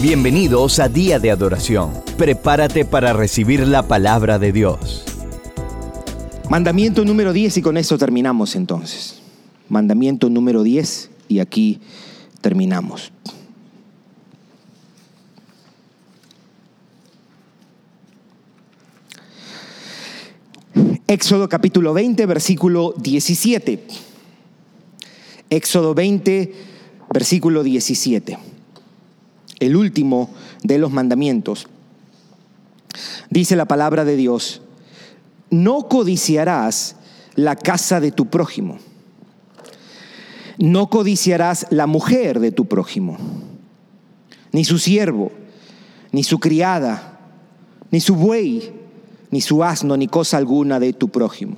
Bienvenidos a Día de Adoración. Prepárate para recibir la palabra de Dios. Mandamiento número 10 y con eso terminamos entonces. Mandamiento número 10 y aquí terminamos. Éxodo capítulo 20, versículo 17. Éxodo 20, versículo 17 el último de los mandamientos. Dice la palabra de Dios, no codiciarás la casa de tu prójimo, no codiciarás la mujer de tu prójimo, ni su siervo, ni su criada, ni su buey, ni su asno, ni cosa alguna de tu prójimo.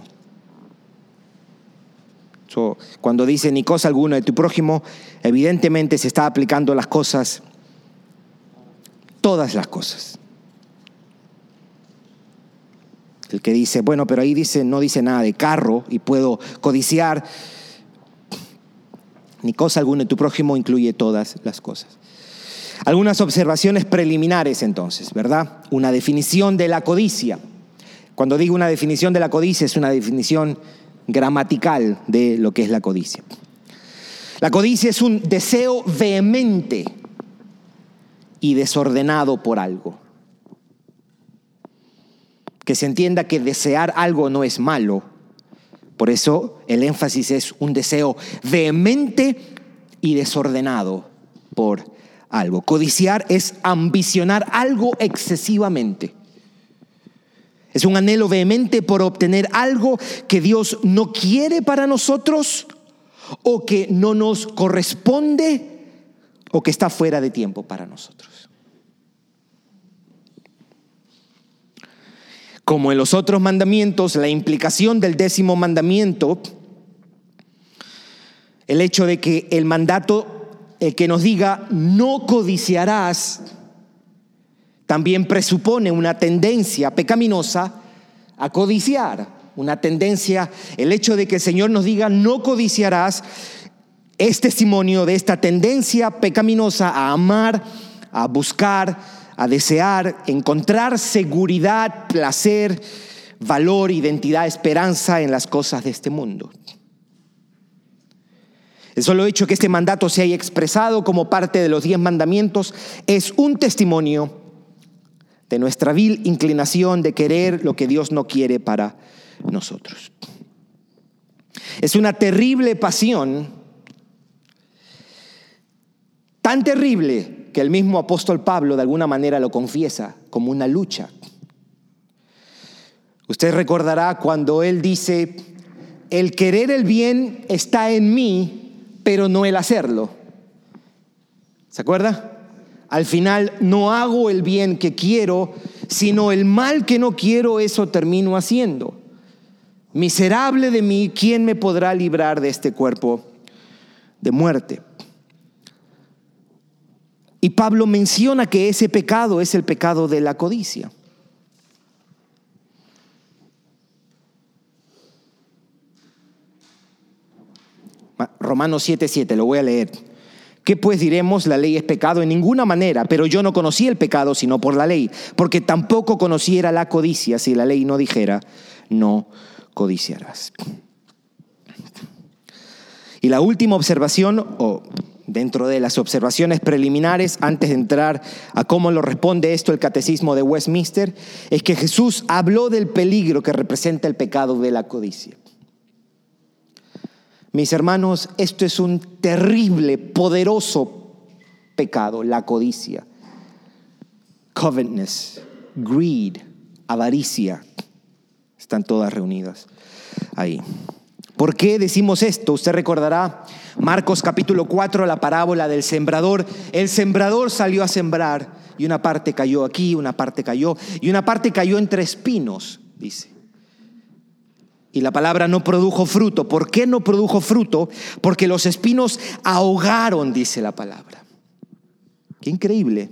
cuando dice ni cosa alguna de tu prójimo, evidentemente se está aplicando las cosas todas las cosas. El que dice, bueno, pero ahí dice, no dice nada de carro y puedo codiciar, ni cosa alguna, tu prójimo incluye todas las cosas. Algunas observaciones preliminares entonces, ¿verdad? Una definición de la codicia. Cuando digo una definición de la codicia es una definición gramatical de lo que es la codicia. La codicia es un deseo vehemente y desordenado por algo. Que se entienda que desear algo no es malo. Por eso el énfasis es un deseo vehemente y desordenado por algo. Codiciar es ambicionar algo excesivamente. Es un anhelo vehemente por obtener algo que Dios no quiere para nosotros o que no nos corresponde o que está fuera de tiempo para nosotros. Como en los otros mandamientos, la implicación del décimo mandamiento, el hecho de que el mandato el que nos diga no codiciarás, también presupone una tendencia pecaminosa a codiciar, una tendencia, el hecho de que el Señor nos diga no codiciarás, es testimonio de esta tendencia pecaminosa a amar, a buscar, a desear, encontrar seguridad, placer, valor, identidad, esperanza en las cosas de este mundo. El solo hecho que este mandato se haya expresado como parte de los diez mandamientos es un testimonio de nuestra vil inclinación de querer lo que Dios no quiere para nosotros. Es una terrible pasión tan terrible que el mismo apóstol Pablo de alguna manera lo confiesa como una lucha. Usted recordará cuando él dice, el querer el bien está en mí, pero no el hacerlo. ¿Se acuerda? Al final no hago el bien que quiero, sino el mal que no quiero, eso termino haciendo. Miserable de mí, ¿quién me podrá librar de este cuerpo de muerte? Y Pablo menciona que ese pecado es el pecado de la codicia. Romanos 7:7, lo voy a leer. ¿Qué pues diremos? La ley es pecado en ninguna manera, pero yo no conocí el pecado sino por la ley, porque tampoco conociera la codicia si la ley no dijera, no codiciarás. Y la última observación, o dentro de las observaciones preliminares, antes de entrar a cómo lo responde esto el catecismo de Westminster, es que Jesús habló del peligro que representa el pecado de la codicia. Mis hermanos, esto es un terrible, poderoso pecado, la codicia. Covetousness, greed, avaricia, están todas reunidas ahí. ¿Por qué decimos esto? Usted recordará Marcos capítulo 4, la parábola del sembrador. El sembrador salió a sembrar y una parte cayó aquí, una parte cayó y una parte cayó entre espinos, dice. Y la palabra no produjo fruto. ¿Por qué no produjo fruto? Porque los espinos ahogaron, dice la palabra. Qué increíble.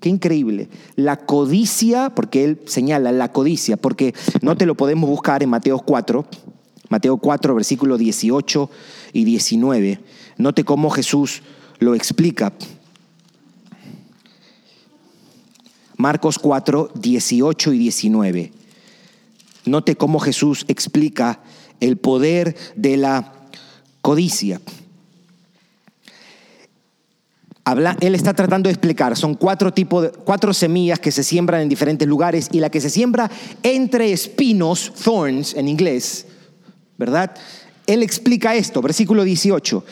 Qué increíble. La codicia, porque él señala la codicia, porque no te lo podemos buscar en Mateo 4, Mateo 4, versículo 18 y 19. Note cómo Jesús lo explica. Marcos 4, 18 y 19. Note cómo Jesús explica el poder de la codicia. él está tratando de explicar, son cuatro tipos de, cuatro semillas que se siembran en diferentes lugares y la que se siembra entre espinos, thorns en inglés, ¿verdad? Él explica esto, versículo 18.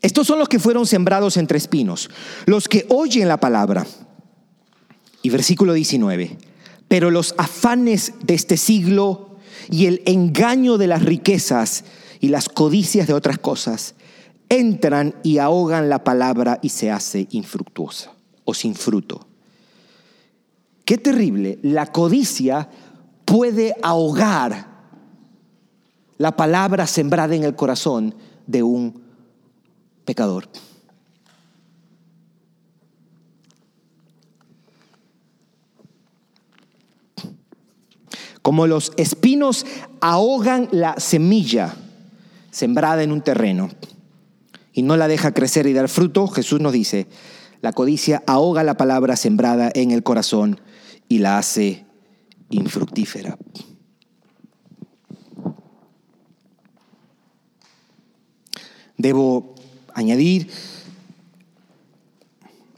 Estos son los que fueron sembrados entre espinos, los que oyen la palabra. Y versículo 19. Pero los afanes de este siglo y el engaño de las riquezas y las codicias de otras cosas entran y ahogan la palabra y se hace infructuosa o sin fruto. Qué terrible, la codicia puede ahogar la palabra sembrada en el corazón de un pecador. Como los espinos ahogan la semilla sembrada en un terreno y no la deja crecer y dar fruto, Jesús nos dice, la codicia ahoga la palabra sembrada en el corazón y la hace infructífera. Debo añadir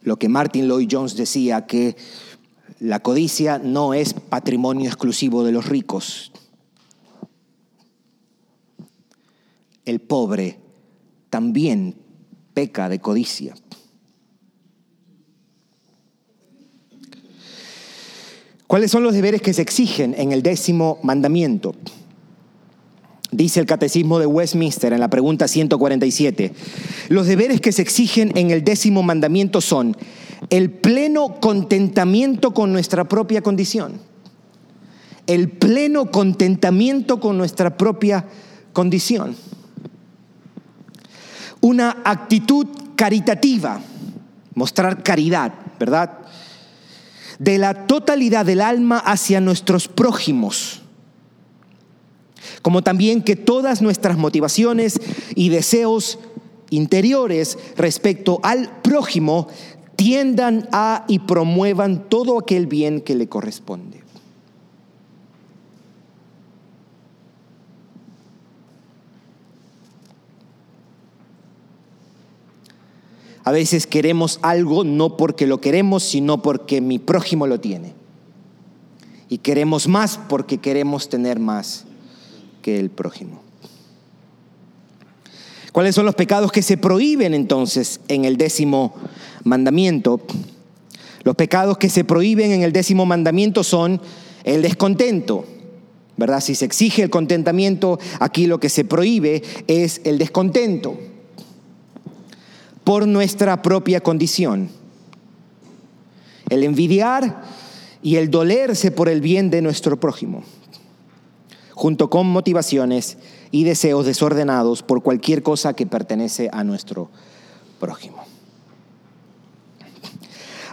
lo que Martin Lloyd Jones decía, que la codicia no es patrimonio exclusivo de los ricos. El pobre también peca de codicia. ¿Cuáles son los deberes que se exigen en el décimo mandamiento? Dice el Catecismo de Westminster en la pregunta 147. Los deberes que se exigen en el décimo mandamiento son el pleno contentamiento con nuestra propia condición. El pleno contentamiento con nuestra propia condición. Una actitud caritativa, mostrar caridad, ¿verdad? De la totalidad del alma hacia nuestros prójimos como también que todas nuestras motivaciones y deseos interiores respecto al prójimo tiendan a y promuevan todo aquel bien que le corresponde. A veces queremos algo no porque lo queremos, sino porque mi prójimo lo tiene. Y queremos más porque queremos tener más que el prójimo. ¿Cuáles son los pecados que se prohíben entonces en el décimo mandamiento? Los pecados que se prohíben en el décimo mandamiento son el descontento, ¿verdad? Si se exige el contentamiento, aquí lo que se prohíbe es el descontento por nuestra propia condición. El envidiar y el dolerse por el bien de nuestro prójimo junto con motivaciones y deseos desordenados por cualquier cosa que pertenece a nuestro prójimo.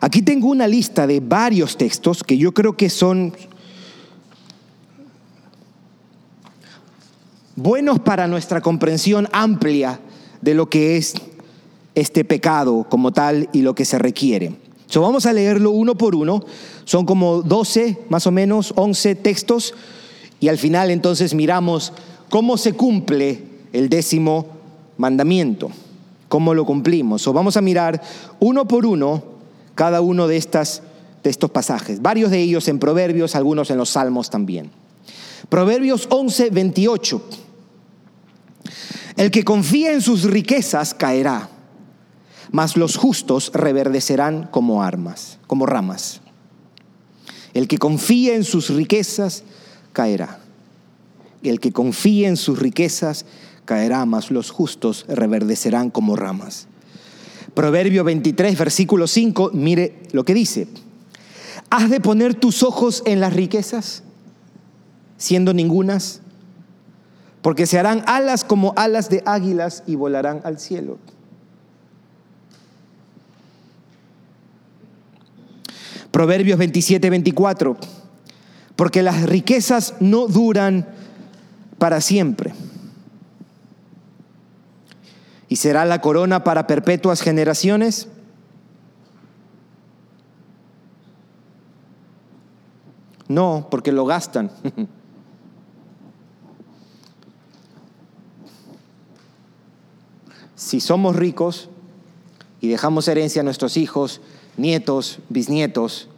Aquí tengo una lista de varios textos que yo creo que son buenos para nuestra comprensión amplia de lo que es este pecado como tal y lo que se requiere. So, vamos a leerlo uno por uno. Son como 12, más o menos, 11 textos y al final entonces miramos cómo se cumple el décimo mandamiento, cómo lo cumplimos. O vamos a mirar uno por uno cada uno de, estas, de estos pasajes, varios de ellos en Proverbios, algunos en los Salmos también. Proverbios 11, 28. El que confía en sus riquezas caerá, mas los justos reverdecerán como armas, como ramas. El que confía en sus riquezas caerá. El que confíe en sus riquezas caerá, mas los justos reverdecerán como ramas. Proverbio 23, versículo 5, mire lo que dice. ¿Has de poner tus ojos en las riquezas, siendo ningunas? Porque se harán alas como alas de águilas y volarán al cielo. Proverbios 27, 24 porque las riquezas no duran para siempre. ¿Y será la corona para perpetuas generaciones? No, porque lo gastan. si somos ricos y dejamos herencia a nuestros hijos, nietos, bisnietos,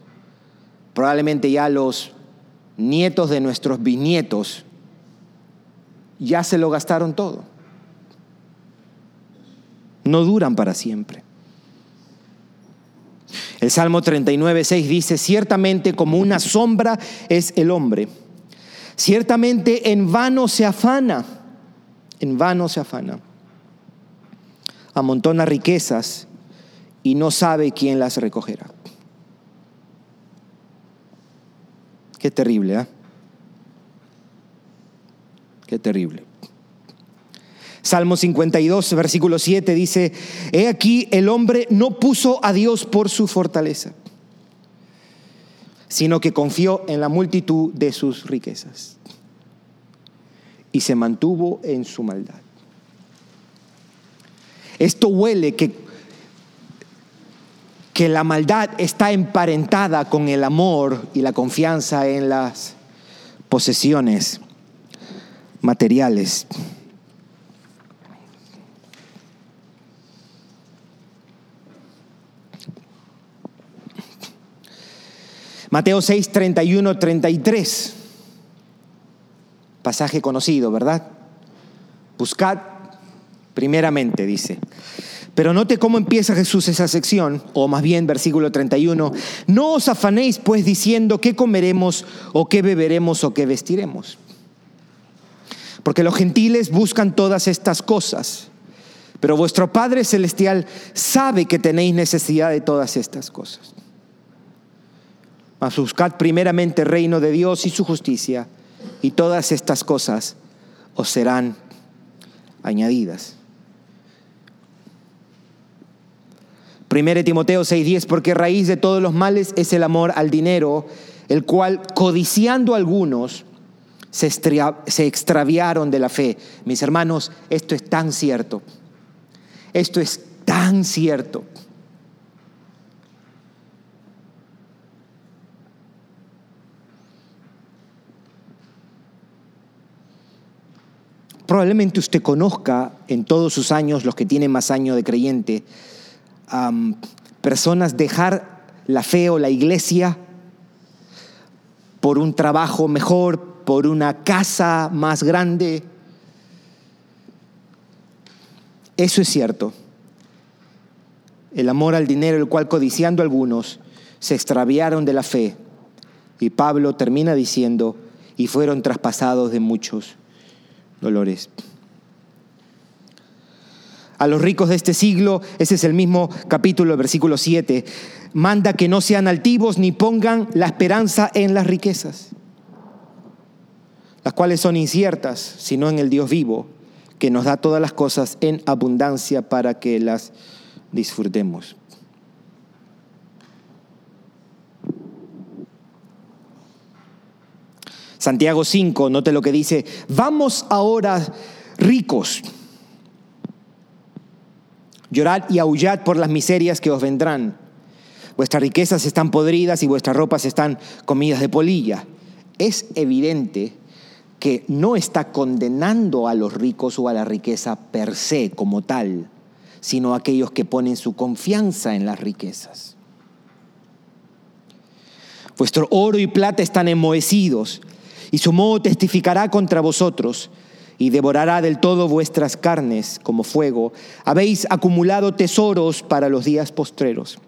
probablemente ya los nietos de nuestros bisnietos ya se lo gastaron todo. No duran para siempre. El Salmo 39, 6 dice, ciertamente como una sombra es el hombre, ciertamente en vano se afana, en vano se afana, amontona riquezas y no sabe quién las recogerá. Qué terrible, ¿eh? Qué terrible. Salmo 52, versículo 7 dice, He aquí el hombre no puso a Dios por su fortaleza, sino que confió en la multitud de sus riquezas y se mantuvo en su maldad. Esto huele que, que la maldad está emparentada con el amor y la confianza en las posesiones materiales. Mateo 6, 31, 33. Pasaje conocido, ¿verdad? Buscad primeramente, dice. Pero note cómo empieza Jesús esa sección, o más bien versículo 31. No os afanéis pues diciendo qué comeremos o qué beberemos o qué vestiremos. Porque los gentiles buscan todas estas cosas, pero vuestro Padre Celestial sabe que tenéis necesidad de todas estas cosas. Mas buscad primeramente el reino de Dios y su justicia, y todas estas cosas os serán añadidas. 1 Timoteo 6:10, porque raíz de todos los males es el amor al dinero, el cual, codiciando algunos, se, se extraviaron de la fe. Mis hermanos, esto es tan cierto. Esto es tan cierto. Probablemente usted conozca en todos sus años, los que tienen más años de creyente, personas dejar la fe o la iglesia por un trabajo mejor, por una casa más grande. Eso es cierto. El amor al dinero, el cual codiciando algunos, se extraviaron de la fe. Y Pablo termina diciendo, y fueron traspasados de muchos dolores. A los ricos de este siglo, ese es el mismo capítulo, versículo 7, manda que no sean altivos ni pongan la esperanza en las riquezas, las cuales son inciertas, sino en el Dios vivo, que nos da todas las cosas en abundancia para que las disfrutemos. Santiago 5, note lo que dice, vamos ahora ricos, llorad y aullad por las miserias que os vendrán. Vuestras riquezas están podridas y vuestras ropas están comidas de polilla. Es evidente que no está condenando a los ricos o a la riqueza per se como tal, sino a aquellos que ponen su confianza en las riquezas. Vuestro oro y plata están enmohecidos y su moho testificará contra vosotros y devorará del todo vuestras carnes como fuego. Habéis acumulado tesoros para los días postreros.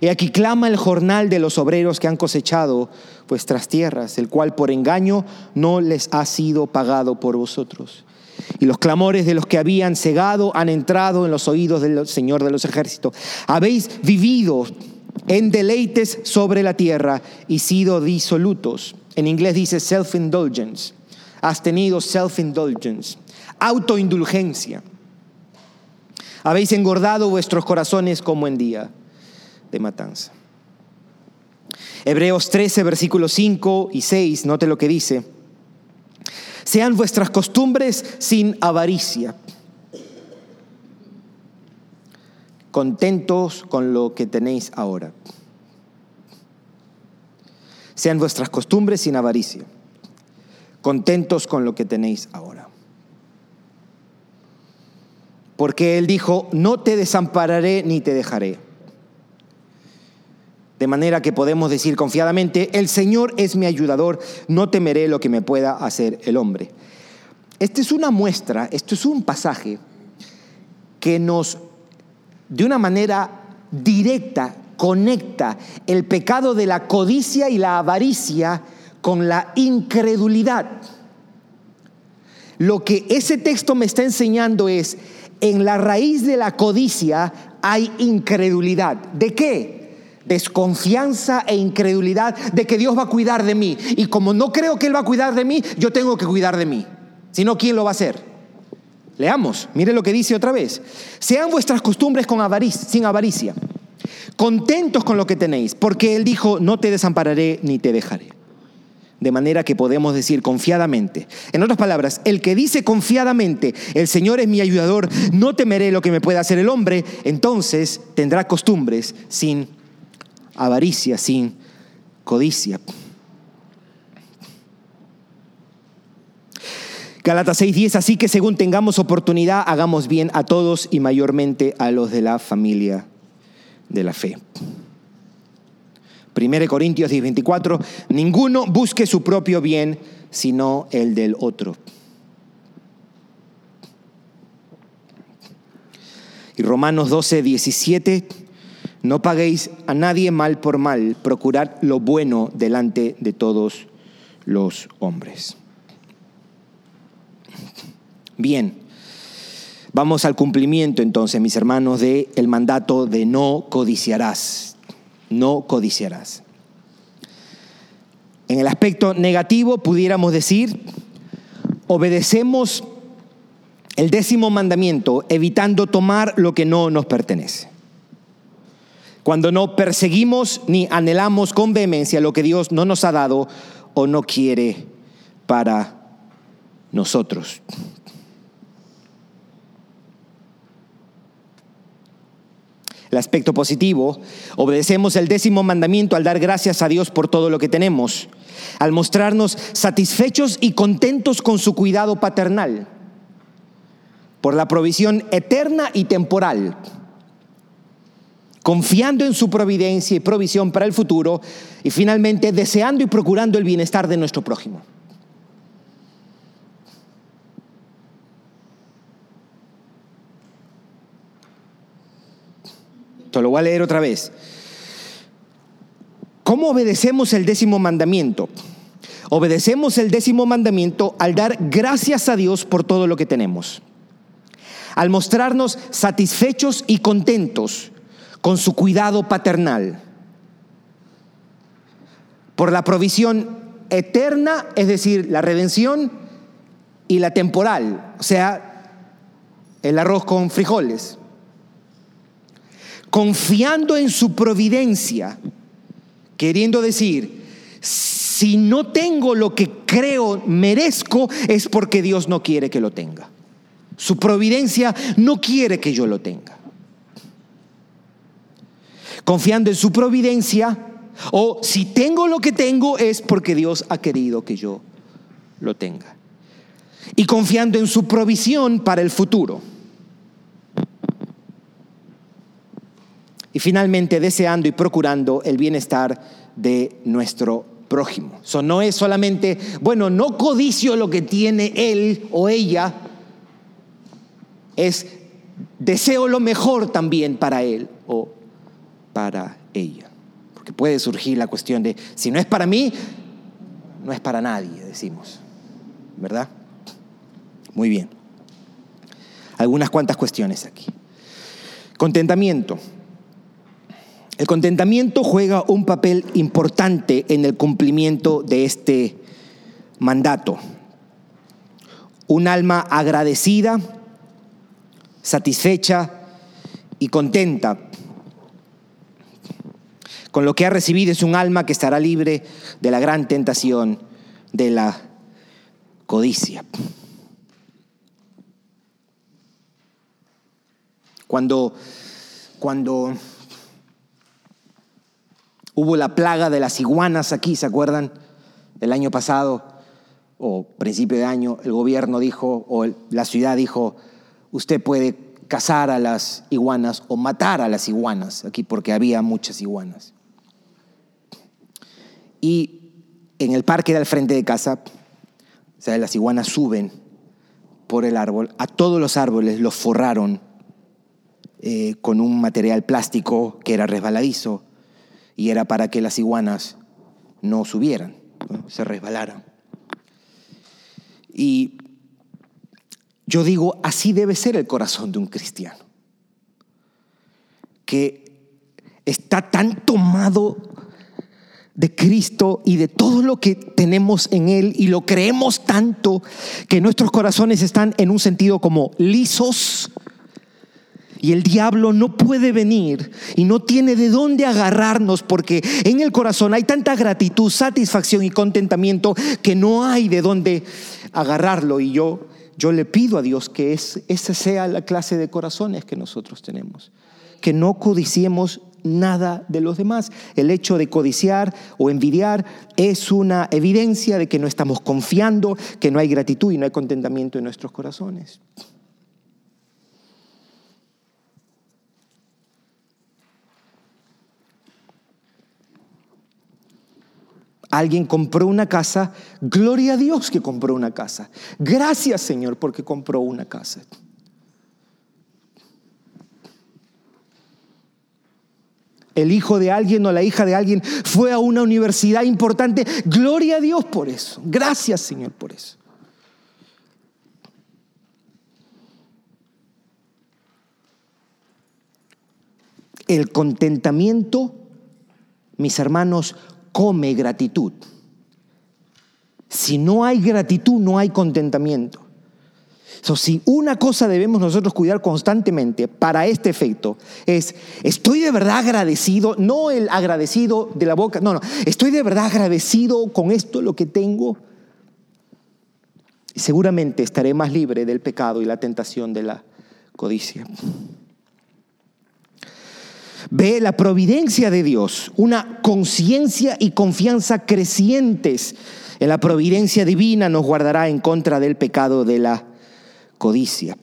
Y aquí clama el jornal de los obreros que han cosechado vuestras tierras, el cual por engaño no les ha sido pagado por vosotros. Y los clamores de los que habían cegado han entrado en los oídos del Señor de los ejércitos. Habéis vivido en deleites sobre la tierra y sido disolutos. En inglés dice self-indulgence. Has tenido self-indulgence, autoindulgencia. Habéis engordado vuestros corazones como en día de matanza. Hebreos 13, versículos 5 y 6, note lo que dice. Sean vuestras costumbres sin avaricia, contentos con lo que tenéis ahora. Sean vuestras costumbres sin avaricia, contentos con lo que tenéis ahora. Porque Él dijo, no te desampararé ni te dejaré. De manera que podemos decir confiadamente, el Señor es mi ayudador, no temeré lo que me pueda hacer el hombre. Esta es una muestra, esto es un pasaje que nos, de una manera directa, conecta el pecado de la codicia y la avaricia con la incredulidad. Lo que ese texto me está enseñando es, en la raíz de la codicia hay incredulidad. ¿De qué? desconfianza e incredulidad de que Dios va a cuidar de mí. Y como no creo que Él va a cuidar de mí, yo tengo que cuidar de mí. Si no, ¿quién lo va a hacer? Leamos, mire lo que dice otra vez. Sean vuestras costumbres con avaricia, sin avaricia, contentos con lo que tenéis, porque Él dijo, no te desampararé ni te dejaré. De manera que podemos decir confiadamente. En otras palabras, el que dice confiadamente, el Señor es mi ayudador, no temeré lo que me pueda hacer el hombre, entonces tendrá costumbres sin avaricia, sin codicia. Galatas 6:10, así que según tengamos oportunidad, hagamos bien a todos y mayormente a los de la familia de la fe. 1 Corintios 10:24, ninguno busque su propio bien, sino el del otro. Y Romanos 12, 17, no paguéis a nadie mal por mal, procurad lo bueno delante de todos los hombres. Bien, vamos al cumplimiento entonces, mis hermanos, de el mandato de no codiciarás. No codiciarás. En el aspecto negativo pudiéramos decir, obedecemos el décimo mandamiento evitando tomar lo que no nos pertenece cuando no perseguimos ni anhelamos con vehemencia lo que Dios no nos ha dado o no quiere para nosotros. El aspecto positivo, obedecemos el décimo mandamiento al dar gracias a Dios por todo lo que tenemos, al mostrarnos satisfechos y contentos con su cuidado paternal, por la provisión eterna y temporal confiando en su providencia y provisión para el futuro y finalmente deseando y procurando el bienestar de nuestro prójimo. Lo voy a leer otra vez. ¿Cómo obedecemos el décimo mandamiento? Obedecemos el décimo mandamiento al dar gracias a Dios por todo lo que tenemos, al mostrarnos satisfechos y contentos con su cuidado paternal, por la provisión eterna, es decir, la redención, y la temporal, o sea, el arroz con frijoles. Confiando en su providencia, queriendo decir, si no tengo lo que creo merezco, es porque Dios no quiere que lo tenga. Su providencia no quiere que yo lo tenga confiando en su providencia, o si tengo lo que tengo es porque Dios ha querido que yo lo tenga. Y confiando en su provisión para el futuro. Y finalmente deseando y procurando el bienestar de nuestro prójimo. Eso no es solamente, bueno, no codicio lo que tiene él o ella, es deseo lo mejor también para él o para ella. Porque puede surgir la cuestión de, si no es para mí, no es para nadie, decimos. ¿Verdad? Muy bien. Algunas cuantas cuestiones aquí. Contentamiento. El contentamiento juega un papel importante en el cumplimiento de este mandato. Un alma agradecida, satisfecha y contenta con lo que ha recibido es un alma que estará libre de la gran tentación de la codicia. Cuando, cuando Hubo la plaga de las iguanas aquí, ¿se acuerdan? El año pasado o principio de año, el gobierno dijo, o la ciudad dijo, usted puede cazar a las iguanas o matar a las iguanas aquí, porque había muchas iguanas. Y en el parque del frente de casa, o sea, las iguanas suben por el árbol, a todos los árboles los forraron eh, con un material plástico que era resbaladizo y era para que las iguanas no subieran, se resbalaran. Y yo digo, así debe ser el corazón de un cristiano, que está tan tomado de Cristo y de todo lo que tenemos en Él y lo creemos tanto que nuestros corazones están en un sentido como lisos y el diablo no puede venir y no tiene de dónde agarrarnos porque en el corazón hay tanta gratitud, satisfacción y contentamiento que no hay de dónde agarrarlo. Y yo, yo le pido a Dios que esa sea la clase de corazones que nosotros tenemos. Que no codiciemos nada de los demás. El hecho de codiciar o envidiar es una evidencia de que no estamos confiando, que no hay gratitud y no hay contentamiento en nuestros corazones. Alguien compró una casa, gloria a Dios que compró una casa. Gracias Señor porque compró una casa. El hijo de alguien o la hija de alguien fue a una universidad importante. Gloria a Dios por eso. Gracias Señor por eso. El contentamiento, mis hermanos, come gratitud. Si no hay gratitud, no hay contentamiento. si una cosa debemos nosotros cuidar constantemente para este efecto es, estoy de verdad agradecido, no el agradecido de la boca, no, no, estoy de verdad agradecido con esto, lo que tengo. Y seguramente estaré más libre del pecado y la tentación de la codicia ve la providencia de Dios, una conciencia y confianza crecientes en la providencia divina nos guardará en contra del pecado de la codicia.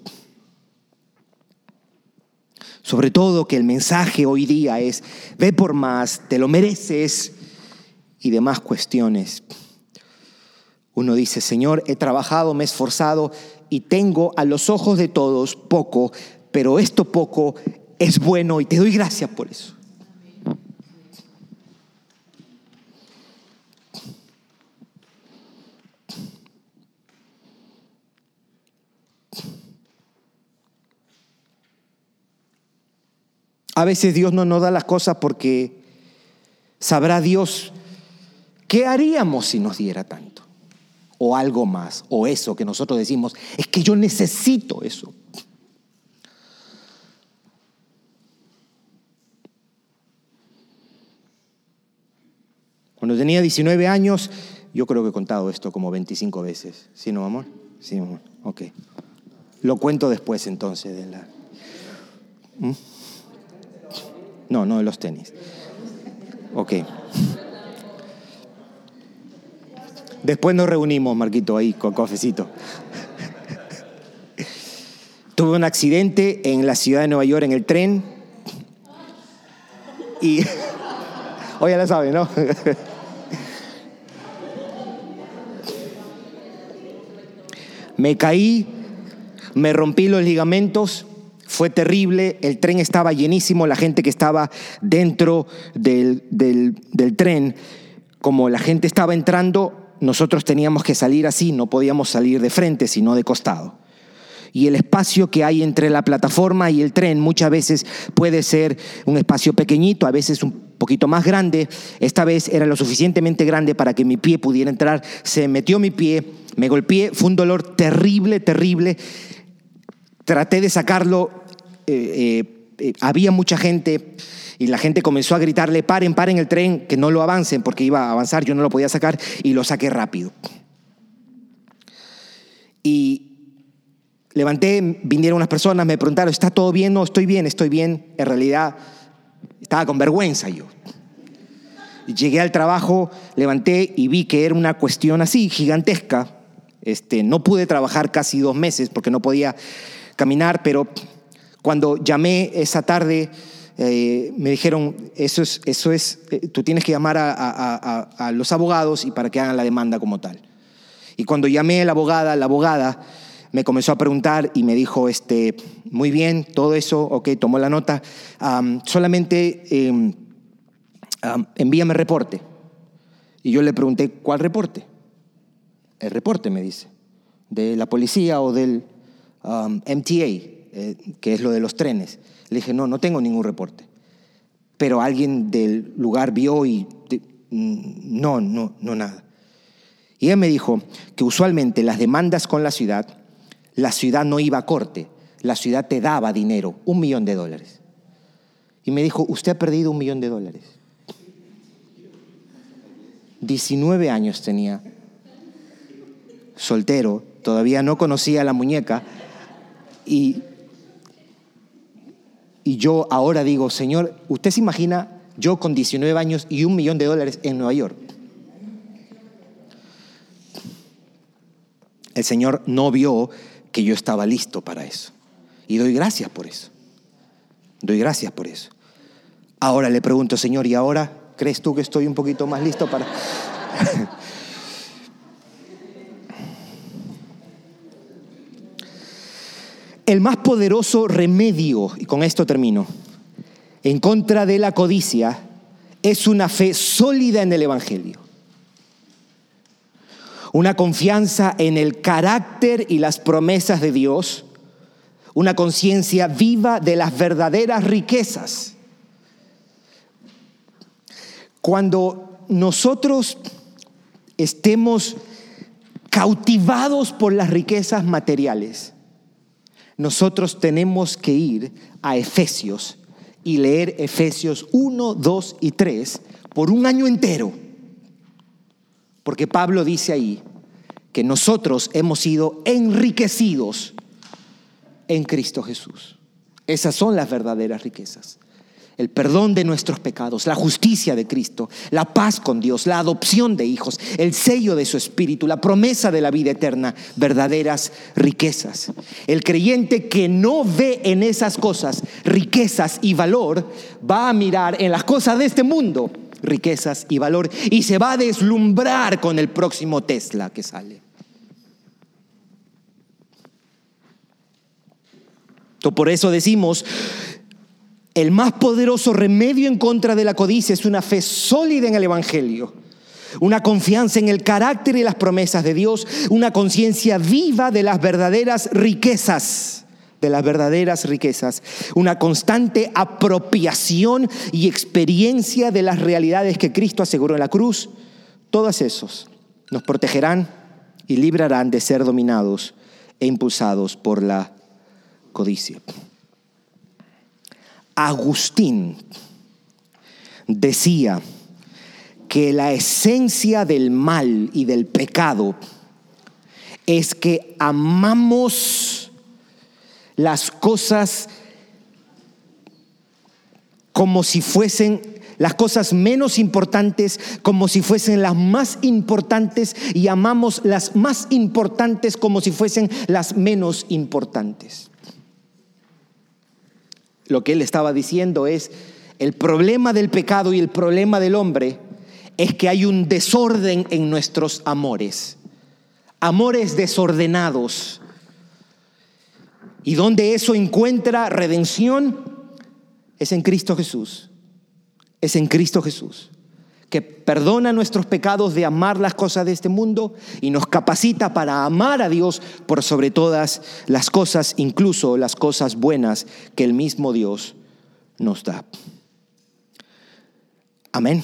Sobre todo que el mensaje hoy día es, ve por más, te lo mereces y demás cuestiones. Uno dice, Señor, he trabajado, me he esforzado y tengo a los ojos de todos poco, pero esto poco es bueno y te doy gracias por eso. A veces Dios no nos da las cosas porque sabrá Dios qué haríamos si nos diera tanto. O algo más. O eso que nosotros decimos, es que yo necesito eso. Cuando tenía 19 años, yo creo que he contado esto como 25 veces. ¿Sí, no, amor? Sí, amor. Ok. Lo cuento después entonces de la... ¿Mm? No, no de los tenis. Ok. Después nos reunimos, Marquito, ahí con cafecito. Tuve un accidente en la ciudad de Nueva York en el tren. Y. Hoy ya la sabe, ¿no? Me caí, me rompí los ligamentos, fue terrible, el tren estaba llenísimo, la gente que estaba dentro del, del, tren, como la gente estaba entrando, nosotros teníamos que salir así, no podíamos salir de frente, sino de costado. Y el espacio que hay entre la plataforma y el tren muchas veces puede ser un espacio pequeñito, a veces un poquito más grande. Esta vez era lo suficientemente grande para que mi pie pudiera entrar. Se metió mi pie, me golpeé, fue un dolor terrible, terrible. Traté de sacarlo, eh, eh, eh, había mucha gente y la gente comenzó a gritarle, paren, paren el tren, que no lo avancen, porque iba a avanzar, yo no lo podía sacar y lo saqué rápido. Y levanté, vinieron unas personas, me preguntaron, ¿está todo bien? No, estoy bien, estoy bien. En realidad estaba con vergüenza yo. Llegué al trabajo, levanté y vi que era una cuestión así, gigantesca. Este, no pude trabajar casi dos meses porque no podía caminar, pero cuando llamé esa tarde, eh, me dijeron, eso es, eso es eh, tú tienes que llamar a, los abogados y para que hagan la demanda como tal. Y cuando llamé a la abogada, la abogada me comenzó a preguntar y me dijo, este, muy bien, todo eso, ok, tomó la nota, solamente em, envíame reporte. Y yo le pregunté, ¿cuál reporte? El reporte, me dice, de la policía o del MTA, eh, que es lo de los trenes. Le dije, no, no tengo ningún reporte. Pero alguien del lugar vio y mm, no, no, no nada. Y él me dijo que usualmente las demandas con la ciudad, la ciudad no iba a corte, la ciudad te daba dinero, un millón de dólares. Y me dijo, usted ha perdido un millón de dólares. 19 años tenía, soltero, todavía no conocía a la muñeca y, y yo ahora digo, Señor, ¿usted se imagina yo con 19 años y un millón de dólares en Nueva York? El Señor no vio que yo estaba listo para eso. Y doy gracias por eso. Doy gracias por eso. Ahora le pregunto, Señor, ¿y ahora crees tú que estoy un poquito más listo para... El más poderoso remedio, y con esto termino, en contra de la codicia es una fe sólida en el Evangelio una confianza en el carácter y las promesas de Dios, una conciencia viva de las verdaderas riquezas. Cuando nosotros estemos cautivados por las riquezas materiales, nosotros tenemos que ir a Efesios y leer Efesios 1, 2 y 3 por un año entero porque Pablo dice ahí que nosotros hemos sido enriquecidos en Cristo Jesús. Esas son las verdaderas riquezas. El perdón de nuestros pecados, la justicia de Cristo, la paz con Dios, la adopción de hijos, el sello de su espíritu, la promesa de la vida eterna, verdaderas riquezas. El creyente que no ve en esas cosas riquezas y valor, va a mirar en las cosas de este mundo riquezas y valor y se va a deslumbrar con el próximo Tesla que sale. Por eso decimos, el más poderoso remedio en contra de la codicia es una fe sólida en el Evangelio, una confianza en el carácter y las promesas de Dios, una conciencia viva de las verdaderas riquezas de las verdaderas riquezas, una constante apropiación y experiencia de las realidades que Cristo aseguró en la cruz, todos esos nos protegerán y librarán de ser dominados e impulsados por la codicia. Agustín decía que la esencia del mal y del pecado es que amamos las cosas como si fuesen las cosas menos importantes como si fuesen las más importantes y amamos las más importantes como si fuesen las menos importantes. Lo que él estaba diciendo es, el problema del pecado y el problema del hombre es que hay un desorden en nuestros amores, amores desordenados y donde eso encuentra redención es en Cristo Jesús. Es en Cristo Jesús, que perdona nuestros pecados de amar las cosas de este mundo y nos capacita para amar a Dios por sobre todas las cosas, incluso las cosas buenas que el mismo Dios nos da. Amén.